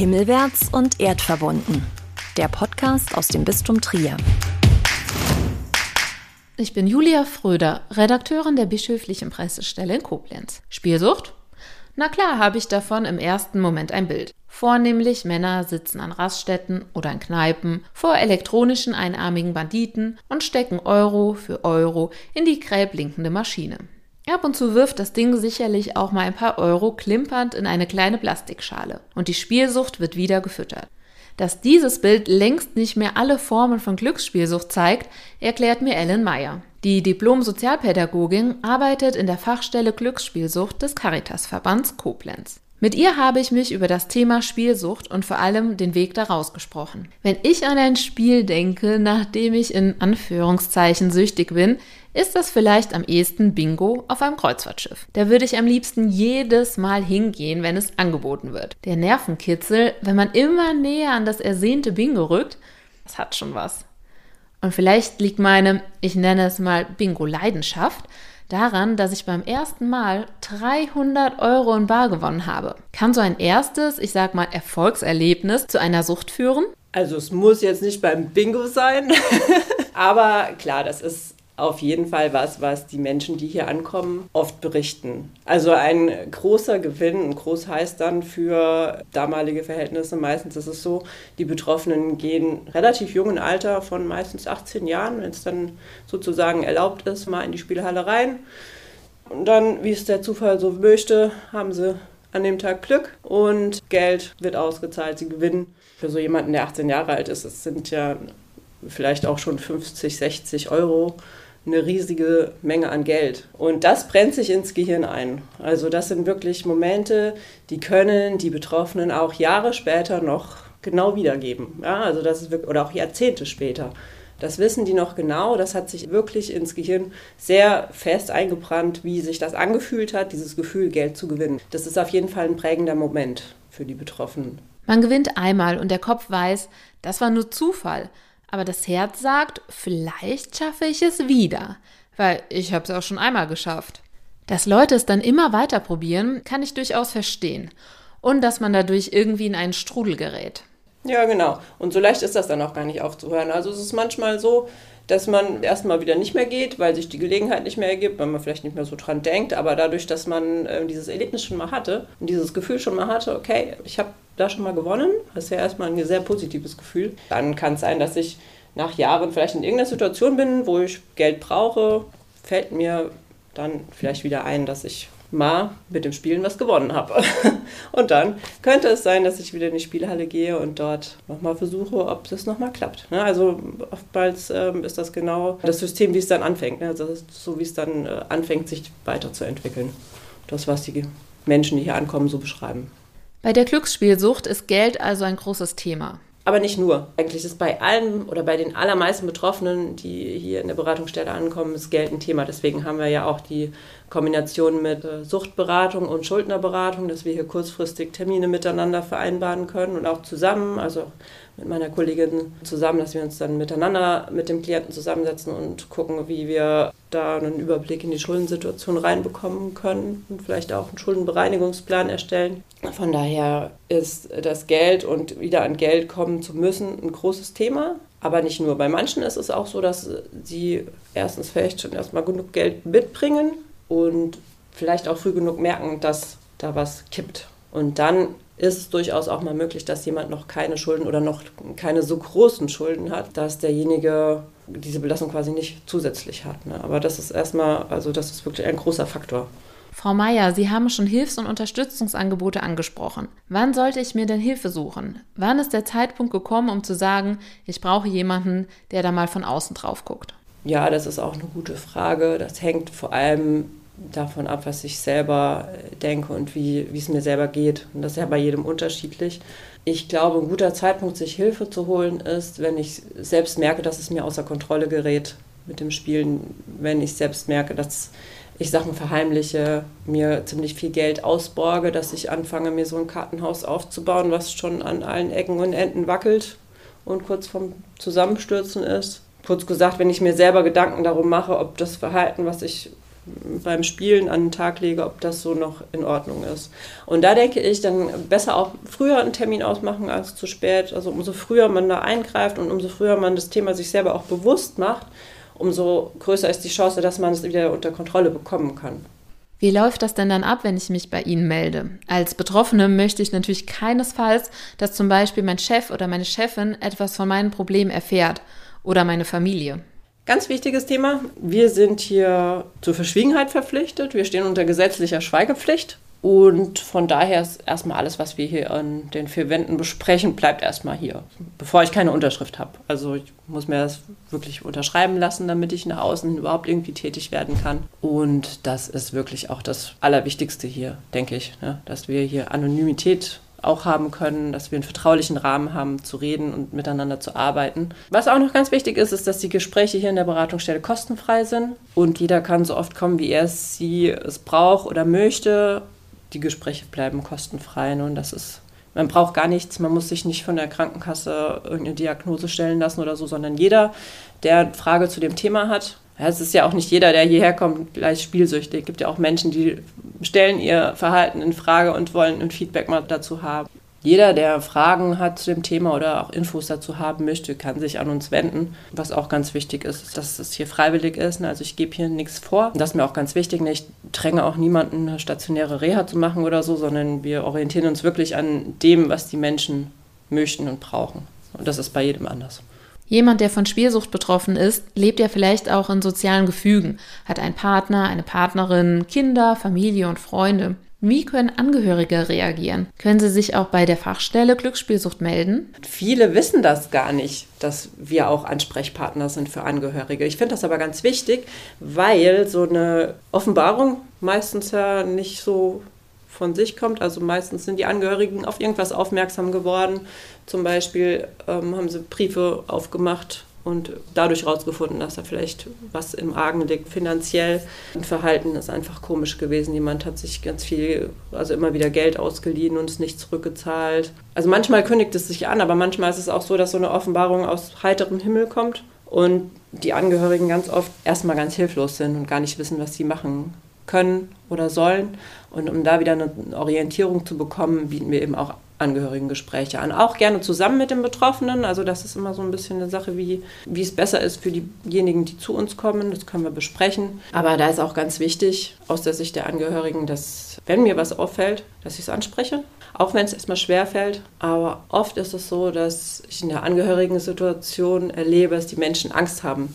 Himmelwärts und erdverbunden. Der Podcast aus dem Bistum Trier. Ich bin Julia Fröder, Redakteurin der bischöflichen Pressestelle in Koblenz. Spielsucht? Na klar, habe ich davon im ersten Moment ein Bild. Vornehmlich Männer sitzen an Raststätten oder in Kneipen vor elektronischen einarmigen Banditen und stecken Euro für Euro in die grell blinkende Maschine. Ab und zu wirft das Ding sicherlich auch mal ein paar Euro klimpernd in eine kleine Plastikschale und die Spielsucht wird wieder gefüttert. Dass dieses Bild längst nicht mehr alle Formen von Glücksspielsucht zeigt, erklärt mir Ellen Meyer. Die Diplom-Sozialpädagogin arbeitet in der Fachstelle Glücksspielsucht des Caritas-Verbands Koblenz. Mit ihr habe ich mich über das Thema Spielsucht und vor allem den Weg daraus gesprochen. Wenn ich an ein Spiel denke, nachdem ich in Anführungszeichen süchtig bin, ist das vielleicht am ehesten Bingo auf einem Kreuzfahrtschiff. Da würde ich am liebsten jedes Mal hingehen, wenn es angeboten wird. Der Nervenkitzel, wenn man immer näher an das ersehnte Bingo rückt, das hat schon was. Und vielleicht liegt meine, ich nenne es mal Bingo-Leidenschaft, daran, dass ich beim ersten Mal 300 Euro in Bar gewonnen habe. Kann so ein erstes, ich sag mal, Erfolgserlebnis zu einer Sucht führen? Also es muss jetzt nicht beim Bingo sein, aber klar, das ist auf jeden Fall was, was die Menschen, die hier ankommen, oft berichten. Also ein großer Gewinn, und groß heißt dann für damalige Verhältnisse, meistens ist es so, die Betroffenen gehen relativ jungen Alter von meistens 18 Jahren, wenn es dann sozusagen erlaubt ist, mal in die Spielhalle rein. Und dann, wie es der Zufall so möchte, haben sie an dem Tag Glück und Geld wird ausgezahlt, sie gewinnen. Für so jemanden, der 18 Jahre alt ist, es sind ja vielleicht auch schon 50, 60 Euro eine riesige Menge an Geld. Und das brennt sich ins Gehirn ein. Also das sind wirklich Momente, die können die Betroffenen auch Jahre später noch genau wiedergeben. Ja, also das ist wirklich, oder auch Jahrzehnte später. Das wissen die noch genau. Das hat sich wirklich ins Gehirn sehr fest eingebrannt, wie sich das angefühlt hat, dieses Gefühl, Geld zu gewinnen. Das ist auf jeden Fall ein prägender Moment für die Betroffenen. Man gewinnt einmal und der Kopf weiß, das war nur Zufall. Aber das Herz sagt, vielleicht schaffe ich es wieder, weil ich habe es auch schon einmal geschafft. Dass Leute es dann immer weiter probieren, kann ich durchaus verstehen. Und dass man dadurch irgendwie in einen Strudel gerät. Ja, genau. Und so leicht ist das dann auch gar nicht aufzuhören. Also es ist manchmal so, dass man erstmal wieder nicht mehr geht, weil sich die Gelegenheit nicht mehr ergibt, weil man vielleicht nicht mehr so dran denkt. Aber dadurch, dass man äh, dieses Erlebnis schon mal hatte und dieses Gefühl schon mal hatte, okay, ich habe da schon mal gewonnen, das ist ja erstmal ein sehr positives Gefühl. Dann kann es sein, dass ich nach Jahren vielleicht in irgendeiner Situation bin, wo ich Geld brauche, fällt mir dann vielleicht wieder ein, dass ich mal mit dem Spielen was gewonnen habe. und dann könnte es sein, dass ich wieder in die Spielhalle gehe und dort nochmal versuche, ob das nochmal klappt. Ne? Also oftmals ähm, ist das genau das System, wie es dann anfängt. Ne? Also so wie es dann äh, anfängt, sich weiterzuentwickeln. Das, was die Menschen, die hier ankommen, so beschreiben. Bei der Glücksspielsucht ist Geld also ein großes Thema. Aber nicht nur. Eigentlich ist bei allen oder bei den allermeisten Betroffenen, die hier in der Beratungsstelle ankommen, ist Geld ein Thema. Deswegen haben wir ja auch die Kombination mit äh, Suchtberatung und Schuldnerberatung, dass wir hier kurzfristig Termine miteinander vereinbaren können und auch zusammen, also mit meiner Kollegin zusammen, dass wir uns dann miteinander mit dem Klienten zusammensetzen und gucken, wie wir da einen Überblick in die Schuldensituation reinbekommen können und vielleicht auch einen Schuldenbereinigungsplan erstellen. Von daher ist das Geld und wieder an Geld kommen zu müssen ein großes Thema. Aber nicht nur. Bei manchen ist es auch so, dass sie erstens vielleicht schon erstmal genug Geld mitbringen und vielleicht auch früh genug merken, dass da was kippt. Und dann ist es durchaus auch mal möglich, dass jemand noch keine Schulden oder noch keine so großen Schulden hat, dass derjenige diese Belastung quasi nicht zusätzlich hat. Ne? Aber das ist erstmal, also das ist wirklich ein großer Faktor. Frau Meier, Sie haben schon Hilfs- und Unterstützungsangebote angesprochen. Wann sollte ich mir denn Hilfe suchen? Wann ist der Zeitpunkt gekommen, um zu sagen, ich brauche jemanden, der da mal von außen drauf guckt? Ja, das ist auch eine gute Frage. Das hängt vor allem davon ab, was ich selber äh, denke und wie, wie es mir selber geht. Und das ist ja bei jedem unterschiedlich. Ich glaube, ein guter Zeitpunkt, sich Hilfe zu holen, ist, wenn ich selbst merke, dass es mir außer Kontrolle gerät mit dem Spielen, wenn ich selbst merke, dass ich Sachen verheimliche, mir ziemlich viel Geld ausborge, dass ich anfange, mir so ein Kartenhaus aufzubauen, was schon an allen Ecken und Enden wackelt und kurz vorm Zusammenstürzen ist. Kurz gesagt, wenn ich mir selber Gedanken darum mache, ob das Verhalten, was ich beim Spielen an den Tag lege, ob das so noch in Ordnung ist. Und da denke ich, dann besser auch früher einen Termin ausmachen als zu spät. Also umso früher man da eingreift und umso früher man das Thema sich selber auch bewusst macht, umso größer ist die Chance, dass man es wieder unter Kontrolle bekommen kann. Wie läuft das denn dann ab, wenn ich mich bei Ihnen melde? Als Betroffene möchte ich natürlich keinesfalls, dass zum Beispiel mein Chef oder meine Chefin etwas von meinen Problemen erfährt oder meine Familie. Ganz wichtiges Thema. Wir sind hier zur Verschwiegenheit verpflichtet. Wir stehen unter gesetzlicher Schweigepflicht. Und von daher ist erstmal alles, was wir hier an den vier Wänden besprechen, bleibt erstmal hier, bevor ich keine Unterschrift habe. Also ich muss mir das wirklich unterschreiben lassen, damit ich nach außen überhaupt irgendwie tätig werden kann. Und das ist wirklich auch das Allerwichtigste hier, denke ich, ne? dass wir hier Anonymität auch haben können, dass wir einen vertraulichen Rahmen haben, zu reden und miteinander zu arbeiten. Was auch noch ganz wichtig ist, ist, dass die Gespräche hier in der Beratungsstelle kostenfrei sind und jeder kann so oft kommen, wie er es, sie es braucht oder möchte. Die Gespräche bleiben kostenfrei ne? und das ist man braucht gar nichts, man muss sich nicht von der Krankenkasse irgendeine Diagnose stellen lassen oder so, sondern jeder, der eine Frage zu dem Thema hat, ja, es ist ja auch nicht jeder, der hierher kommt, gleich spielsüchtig. Es gibt ja auch Menschen, die stellen ihr Verhalten in Frage und wollen ein Feedback mal dazu haben. Jeder, der Fragen hat zu dem Thema oder auch Infos dazu haben möchte, kann sich an uns wenden. Was auch ganz wichtig ist, ist, dass es hier freiwillig ist. Also ich gebe hier nichts vor. Das ist mir auch ganz wichtig. Ich dränge auch niemanden, eine stationäre Reha zu machen oder so, sondern wir orientieren uns wirklich an dem, was die Menschen möchten und brauchen. Und das ist bei jedem anders. Jemand, der von Spielsucht betroffen ist, lebt ja vielleicht auch in sozialen Gefügen, hat einen Partner, eine Partnerin, Kinder, Familie und Freunde. Wie können Angehörige reagieren? Können sie sich auch bei der Fachstelle Glücksspielsucht melden? Viele wissen das gar nicht, dass wir auch Ansprechpartner sind für Angehörige. Ich finde das aber ganz wichtig, weil so eine Offenbarung meistens ja nicht so von sich kommt. Also meistens sind die Angehörigen auf irgendwas aufmerksam geworden. Zum Beispiel ähm, haben sie Briefe aufgemacht und dadurch herausgefunden, dass da vielleicht was im Argen liegt. Finanziell ein Verhalten ist einfach komisch gewesen. Jemand hat sich ganz viel, also immer wieder Geld ausgeliehen und es nicht zurückgezahlt. Also manchmal kündigt es sich an, aber manchmal ist es auch so, dass so eine Offenbarung aus heiterem Himmel kommt und die Angehörigen ganz oft erstmal ganz hilflos sind und gar nicht wissen, was sie machen können oder sollen. Und um da wieder eine Orientierung zu bekommen, bieten wir eben auch Angehörigengespräche an. Auch gerne zusammen mit den Betroffenen. Also das ist immer so ein bisschen eine Sache, wie, wie es besser ist für diejenigen, die zu uns kommen. Das können wir besprechen. Aber da ist auch ganz wichtig aus der Sicht der Angehörigen, dass wenn mir was auffällt, dass ich es anspreche. Auch wenn es erstmal schwer fällt. Aber oft ist es so, dass ich in der Angehörigen-Situation erlebe, dass die Menschen Angst haben,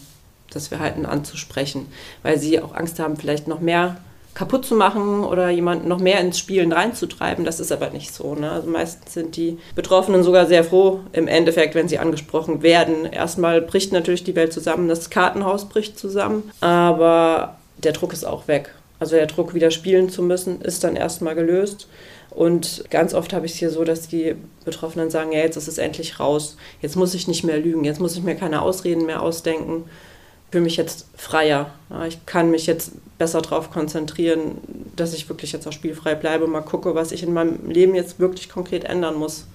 das Verhalten anzusprechen, weil sie auch Angst haben, vielleicht noch mehr kaputt zu machen oder jemanden noch mehr ins Spielen reinzutreiben. Das ist aber nicht so. Ne? Also meistens sind die Betroffenen sogar sehr froh im Endeffekt, wenn sie angesprochen werden. Erstmal bricht natürlich die Welt zusammen, das Kartenhaus bricht zusammen, aber der Druck ist auch weg. Also der Druck, wieder spielen zu müssen, ist dann erstmal gelöst. Und ganz oft habe ich es hier so, dass die Betroffenen sagen, ja, jetzt ist es endlich raus. Jetzt muss ich nicht mehr lügen, jetzt muss ich mir keine Ausreden mehr ausdenken fühle mich jetzt freier. Ich kann mich jetzt besser darauf konzentrieren, dass ich wirklich jetzt auch spielfrei bleibe. Mal gucke, was ich in meinem Leben jetzt wirklich konkret ändern muss,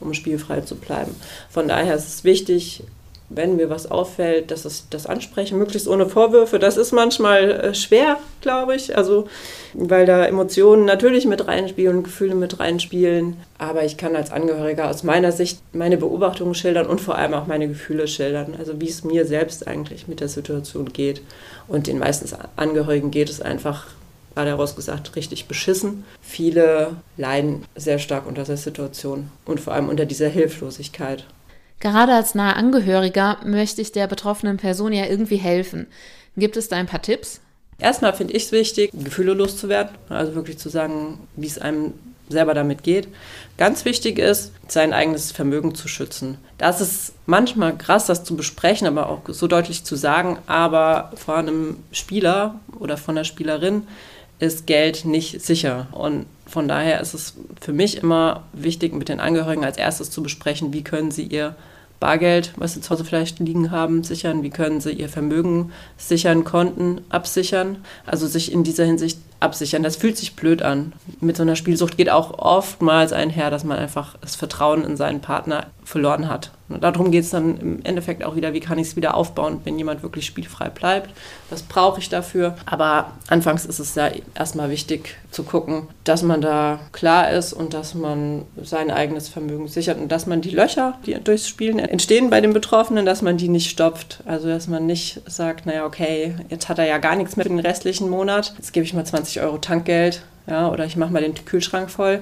um spielfrei zu bleiben. Von daher ist es wichtig, wenn mir was auffällt, dass es das ansprechen, möglichst ohne Vorwürfe. Das ist manchmal äh, schwer, glaube ich, also weil da Emotionen natürlich mit reinspielen, Gefühle mit reinspielen. Aber ich kann als Angehöriger aus meiner Sicht meine Beobachtungen schildern und vor allem auch meine Gefühle schildern, also wie es mir selbst eigentlich mit der Situation geht. Und den meisten Angehörigen geht es einfach gerade herausgesagt, richtig beschissen. Viele leiden sehr stark unter der Situation und vor allem unter dieser Hilflosigkeit. Gerade als nahe Angehöriger möchte ich der betroffenen Person ja irgendwie helfen. Gibt es da ein paar Tipps? Erstmal finde ich es wichtig, Gefühle loszuwerden, also wirklich zu sagen, wie es einem selber damit geht. Ganz wichtig ist, sein eigenes Vermögen zu schützen. Das ist manchmal krass, das zu besprechen, aber auch so deutlich zu sagen, aber vor einem Spieler oder von der Spielerin ist Geld nicht sicher. Und von daher ist es für mich immer wichtig, mit den Angehörigen als erstes zu besprechen, wie können sie ihr Bargeld, was sie zu Hause vielleicht liegen haben, sichern, wie können sie ihr Vermögen sichern, Konten absichern, also sich in dieser Hinsicht absichern. Das fühlt sich blöd an. Mit so einer Spielsucht geht auch oftmals einher, dass man einfach das Vertrauen in seinen Partner verloren hat. Und darum geht es dann im Endeffekt auch wieder, wie kann ich es wieder aufbauen, wenn jemand wirklich spielfrei bleibt. Was brauche ich dafür? Aber anfangs ist es ja erstmal wichtig zu gucken, dass man da klar ist und dass man sein eigenes Vermögen sichert und dass man die Löcher, die durchs Spielen entstehen bei den Betroffenen, dass man die nicht stopft. Also dass man nicht sagt, naja, okay, jetzt hat er ja gar nichts mehr für den restlichen Monat, jetzt gebe ich mal 20 Euro Tankgeld ja, oder ich mache mal den Kühlschrank voll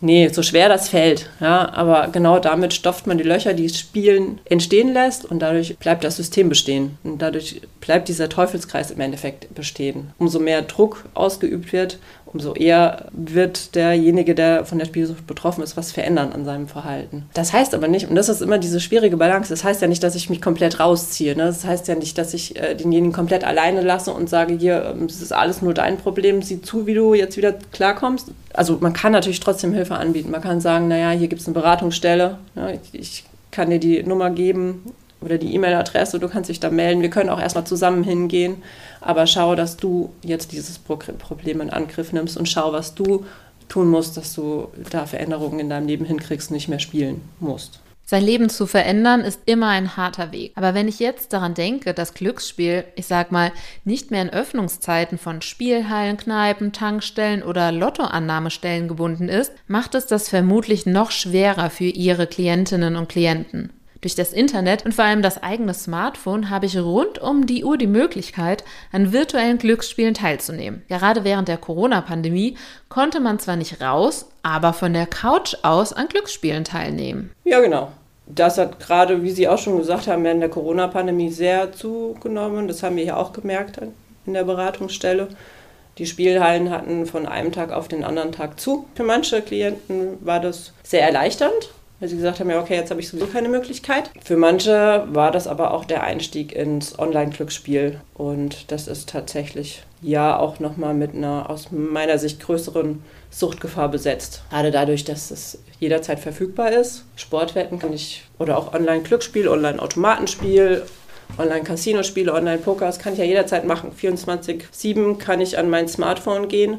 Nee, so schwer das fällt. Ja, aber genau damit stopft man die Löcher, die Spielen entstehen lässt und dadurch bleibt das System bestehen. Und dadurch bleibt dieser Teufelskreis im Endeffekt bestehen. Umso mehr Druck ausgeübt wird, umso eher wird derjenige, der von der Spielsucht betroffen ist, was verändern an seinem Verhalten. Das heißt aber nicht, und das ist immer diese schwierige Balance, das heißt ja nicht, dass ich mich komplett rausziehe. Ne? Das heißt ja nicht, dass ich äh, denjenigen komplett alleine lasse und sage, hier, ähm, es ist alles nur dein Problem, sieh zu, wie du jetzt wieder klarkommst. Also man kann natürlich trotzdem Hilfe anbieten. Man kann sagen, naja, hier gibt es eine Beratungsstelle, ja, ich, ich kann dir die Nummer geben, oder die E-Mail-Adresse, du kannst dich da melden. Wir können auch erstmal zusammen hingehen, aber schau, dass du jetzt dieses Problem in Angriff nimmst und schau, was du tun musst, dass du da Veränderungen in deinem Leben hinkriegst, nicht mehr spielen musst. Sein Leben zu verändern ist immer ein harter Weg. Aber wenn ich jetzt daran denke, dass Glücksspiel, ich sag mal, nicht mehr in Öffnungszeiten von Spielhallen, Kneipen, Tankstellen oder Lottoannahmestellen gebunden ist, macht es das vermutlich noch schwerer für ihre Klientinnen und Klienten. Durch das Internet und vor allem das eigene Smartphone habe ich rund um die Uhr die Möglichkeit, an virtuellen Glücksspielen teilzunehmen. Gerade während der Corona-Pandemie konnte man zwar nicht raus, aber von der Couch aus an Glücksspielen teilnehmen. Ja, genau. Das hat gerade, wie Sie auch schon gesagt haben, während der Corona-Pandemie sehr zugenommen. Das haben wir ja auch gemerkt in der Beratungsstelle. Die Spielhallen hatten von einem Tag auf den anderen Tag zu. Für manche Klienten war das sehr erleichternd, weil sie gesagt haben, ja, okay, jetzt habe ich sowieso keine Möglichkeit. Für manche war das aber auch der Einstieg ins Online-Glücksspiel. Und das ist tatsächlich ja auch nochmal mit einer aus meiner Sicht größeren Suchtgefahr besetzt. Gerade dadurch, dass es jederzeit verfügbar ist. Sportwetten kann ich, oder auch Online-Glücksspiel, Online-Automatenspiel, Online-Casino-Spiele, Online-Poker, das kann ich ja jederzeit machen. 24-7 kann ich an mein Smartphone gehen,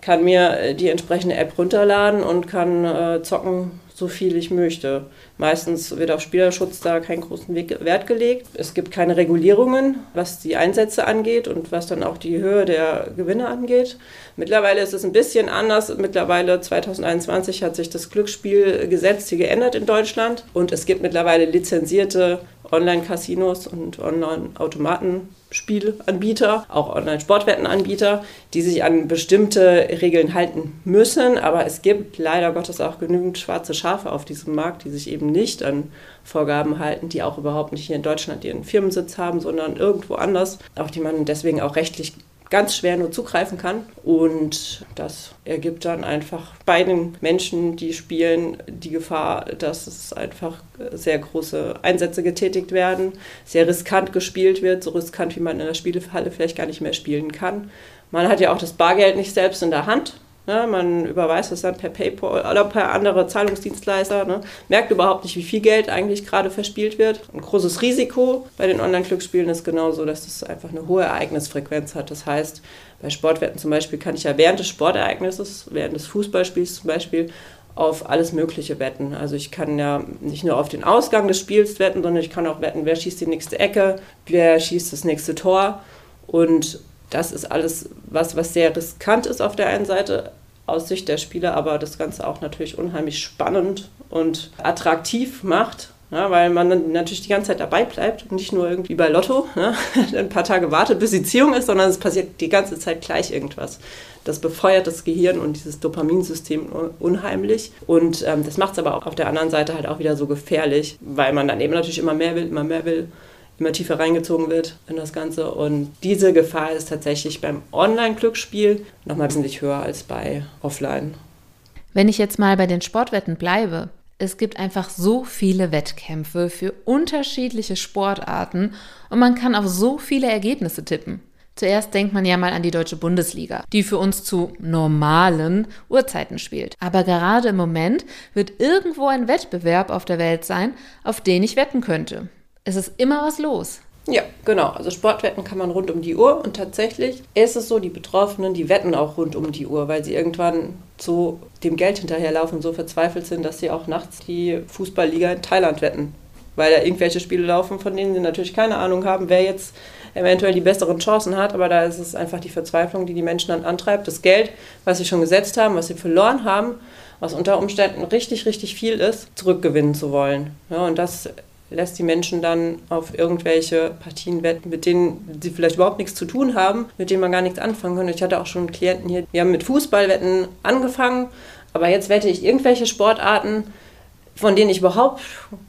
kann mir die entsprechende App runterladen und kann äh, zocken, so viel ich möchte. Meistens wird auf Spielerschutz da keinen großen Wert gelegt. Es gibt keine Regulierungen, was die Einsätze angeht und was dann auch die Höhe der Gewinne angeht. Mittlerweile ist es ein bisschen anders. Mittlerweile 2021 hat sich das Glücksspielgesetz hier geändert in Deutschland und es gibt mittlerweile lizenzierte Online-Casinos und Online-Automatenspielanbieter, auch Online-Sportwettenanbieter, die sich an bestimmte Regeln halten müssen. Aber es gibt leider Gottes auch genügend schwarze Schafe auf diesem Markt, die sich eben nicht an Vorgaben halten, die auch überhaupt nicht hier in Deutschland ihren Firmensitz haben, sondern irgendwo anders, auf die man deswegen auch rechtlich ganz schwer nur zugreifen kann. Und das ergibt dann einfach bei den Menschen, die spielen, die Gefahr, dass es einfach sehr große Einsätze getätigt werden, sehr riskant gespielt wird, so riskant, wie man in der Spielehalle vielleicht gar nicht mehr spielen kann. Man hat ja auch das Bargeld nicht selbst in der Hand. Ne, man überweist das dann per PayPal oder per andere Zahlungsdienstleister. Ne, merkt überhaupt nicht, wie viel Geld eigentlich gerade verspielt wird. Ein großes Risiko bei den Online-Glücksspielen ist genauso, dass es einfach eine hohe Ereignisfrequenz hat. Das heißt, bei Sportwetten zum Beispiel kann ich ja während des Sportereignisses, während des Fußballspiels zum Beispiel, auf alles Mögliche wetten. Also ich kann ja nicht nur auf den Ausgang des Spiels wetten, sondern ich kann auch wetten, wer schießt die nächste Ecke, wer schießt das nächste Tor. Und das ist alles was, was sehr riskant ist auf der einen Seite aus Sicht der Spieler, aber das Ganze auch natürlich unheimlich spannend und attraktiv macht. Ja, weil man dann natürlich die ganze Zeit dabei bleibt und nicht nur irgendwie bei Lotto ne, ein paar Tage wartet, bis die Ziehung ist, sondern es passiert die ganze Zeit gleich irgendwas. Das befeuert das Gehirn und dieses Dopaminsystem unheimlich. Und ähm, das macht es aber auch auf der anderen Seite halt auch wieder so gefährlich, weil man dann eben natürlich immer mehr will, immer mehr will immer tiefer reingezogen wird in das Ganze. Und diese Gefahr ist tatsächlich beim Online-Glücksspiel nochmal wesentlich höher als bei Offline. Wenn ich jetzt mal bei den Sportwetten bleibe, es gibt einfach so viele Wettkämpfe für unterschiedliche Sportarten und man kann auf so viele Ergebnisse tippen. Zuerst denkt man ja mal an die deutsche Bundesliga, die für uns zu normalen Uhrzeiten spielt. Aber gerade im Moment wird irgendwo ein Wettbewerb auf der Welt sein, auf den ich wetten könnte es ist immer was los. Ja, genau. Also Sportwetten kann man rund um die Uhr und tatsächlich ist es so, die Betroffenen, die wetten auch rund um die Uhr, weil sie irgendwann zu dem Geld hinterherlaufen so verzweifelt sind, dass sie auch nachts die Fußballliga in Thailand wetten. weil da irgendwelche Spiele laufen, von denen sie natürlich keine Ahnung haben, wer jetzt eventuell die besseren Chancen hat. Aber da ist es einfach die Verzweiflung, die die Menschen dann antreibt. Das Geld, was sie schon gesetzt haben, was sie verloren haben, was unter Umständen richtig, richtig viel ist, zurückgewinnen zu wollen. Ja, und das lässt die Menschen dann auf irgendwelche Partien wetten, mit denen sie vielleicht überhaupt nichts zu tun haben, mit denen man gar nichts anfangen kann. Ich hatte auch schon Klienten hier, die haben mit Fußballwetten angefangen, aber jetzt wette ich irgendwelche Sportarten, von denen ich überhaupt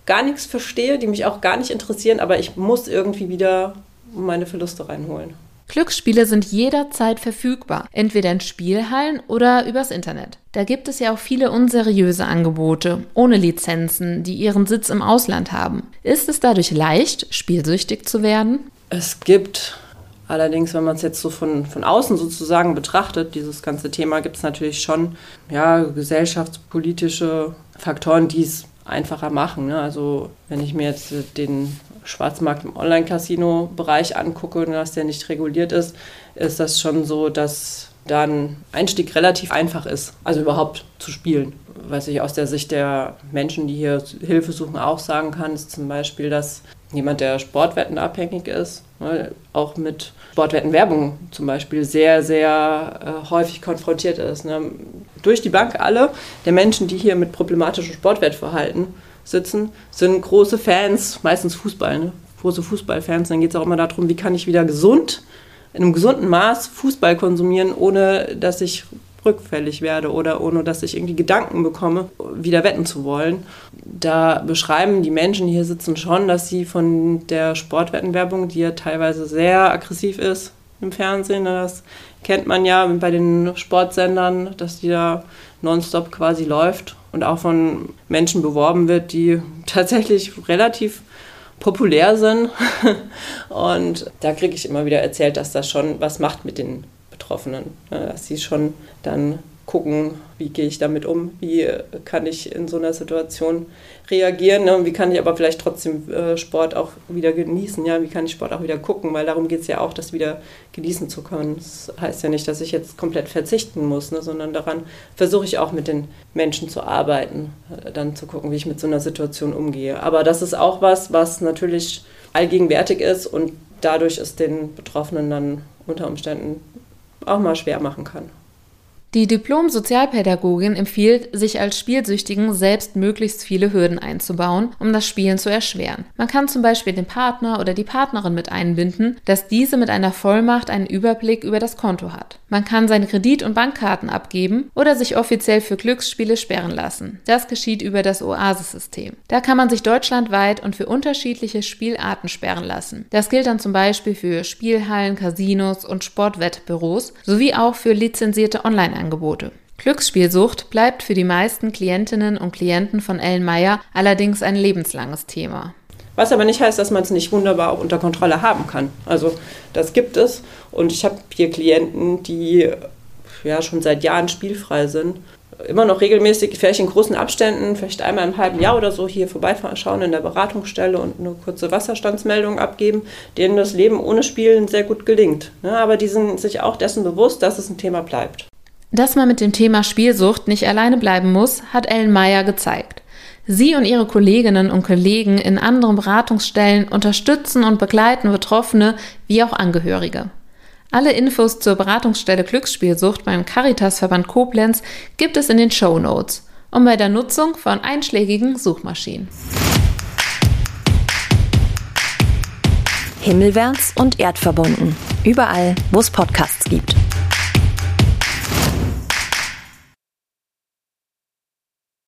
gar nichts verstehe, die mich auch gar nicht interessieren, aber ich muss irgendwie wieder meine Verluste reinholen. Glücksspiele sind jederzeit verfügbar, entweder in Spielhallen oder übers Internet. Da gibt es ja auch viele unseriöse Angebote ohne Lizenzen, die ihren Sitz im Ausland haben. Ist es dadurch leicht, spielsüchtig zu werden? Es gibt allerdings, wenn man es jetzt so von, von außen sozusagen betrachtet, dieses ganze Thema, gibt es natürlich schon ja, gesellschaftspolitische Faktoren, die es einfacher machen. Ne? Also wenn ich mir jetzt den Schwarzmarkt im Online-Casino-Bereich angucke, dass der nicht reguliert ist, ist das schon so, dass da ein Einstieg relativ einfach ist, also überhaupt zu spielen. Was ich aus der Sicht der Menschen, die hier Hilfe suchen, auch sagen kann, ist zum Beispiel, dass jemand, der Sportwetten abhängig ist, ne, auch mit Sportwettenwerbung zum Beispiel sehr, sehr äh, häufig konfrontiert ist. Ne. Durch die Bank alle der Menschen, die hier mit problematischem Sportwettverhalten sitzen, sind große Fans, meistens Fußball, ne? große Fußballfans. Dann geht es auch immer darum, wie kann ich wieder gesund, in einem gesunden Maß Fußball konsumieren, ohne dass ich rückfällig werde oder ohne dass ich irgendwie Gedanken bekomme, wieder wetten zu wollen. Da beschreiben die Menschen, die hier sitzen, schon, dass sie von der Sportwettenwerbung, die ja teilweise sehr aggressiv ist im Fernsehen, ne, das kennt man ja bei den Sportsendern, dass die da nonstop quasi läuft und auch von Menschen beworben wird, die tatsächlich relativ populär sind. Und da kriege ich immer wieder erzählt, dass das schon was macht mit den Betroffenen, ne, dass sie schon dann gucken, wie gehe ich damit um, wie kann ich in so einer Situation reagieren ne? wie kann ich aber vielleicht trotzdem äh, Sport auch wieder genießen, ja, wie kann ich Sport auch wieder gucken, weil darum geht es ja auch, das wieder genießen zu können. Das heißt ja nicht, dass ich jetzt komplett verzichten muss, ne? sondern daran versuche ich auch mit den Menschen zu arbeiten, äh, dann zu gucken, wie ich mit so einer Situation umgehe. Aber das ist auch was, was natürlich allgegenwärtig ist und dadurch es den Betroffenen dann unter Umständen auch mal schwer machen kann. Die Diplom-Sozialpädagogin empfiehlt, sich als Spielsüchtigen selbst möglichst viele Hürden einzubauen, um das Spielen zu erschweren. Man kann zum Beispiel den Partner oder die Partnerin mit einbinden, dass diese mit einer Vollmacht einen Überblick über das Konto hat. Man kann seine Kredit- und Bankkarten abgeben oder sich offiziell für Glücksspiele sperren lassen. Das geschieht über das Oasis-System. Da kann man sich deutschlandweit und für unterschiedliche Spielarten sperren lassen. Das gilt dann zum Beispiel für Spielhallen, Casinos und Sportwettbüros sowie auch für lizenzierte Online- Angebote. Glücksspielsucht bleibt für die meisten Klientinnen und Klienten von Ellen Meyer allerdings ein lebenslanges Thema. Was aber nicht heißt, dass man es nicht wunderbar auch unter Kontrolle haben kann. Also das gibt es. Und ich habe hier Klienten, die ja schon seit Jahren spielfrei sind. Immer noch regelmäßig, vielleicht in großen Abständen, vielleicht einmal im halben Jahr oder so hier vorbeischauen in der Beratungsstelle und eine kurze Wasserstandsmeldung abgeben, denen das Leben ohne Spielen sehr gut gelingt. Ja, aber die sind sich auch dessen bewusst, dass es ein Thema bleibt. Dass man mit dem Thema Spielsucht nicht alleine bleiben muss, hat Ellen Meyer gezeigt. Sie und ihre Kolleginnen und Kollegen in anderen Beratungsstellen unterstützen und begleiten Betroffene wie auch Angehörige. Alle Infos zur Beratungsstelle Glücksspielsucht beim Caritasverband Koblenz gibt es in den Show Notes und bei der Nutzung von einschlägigen Suchmaschinen. Himmelwärts und erdverbunden. Überall, wo es Podcasts gibt.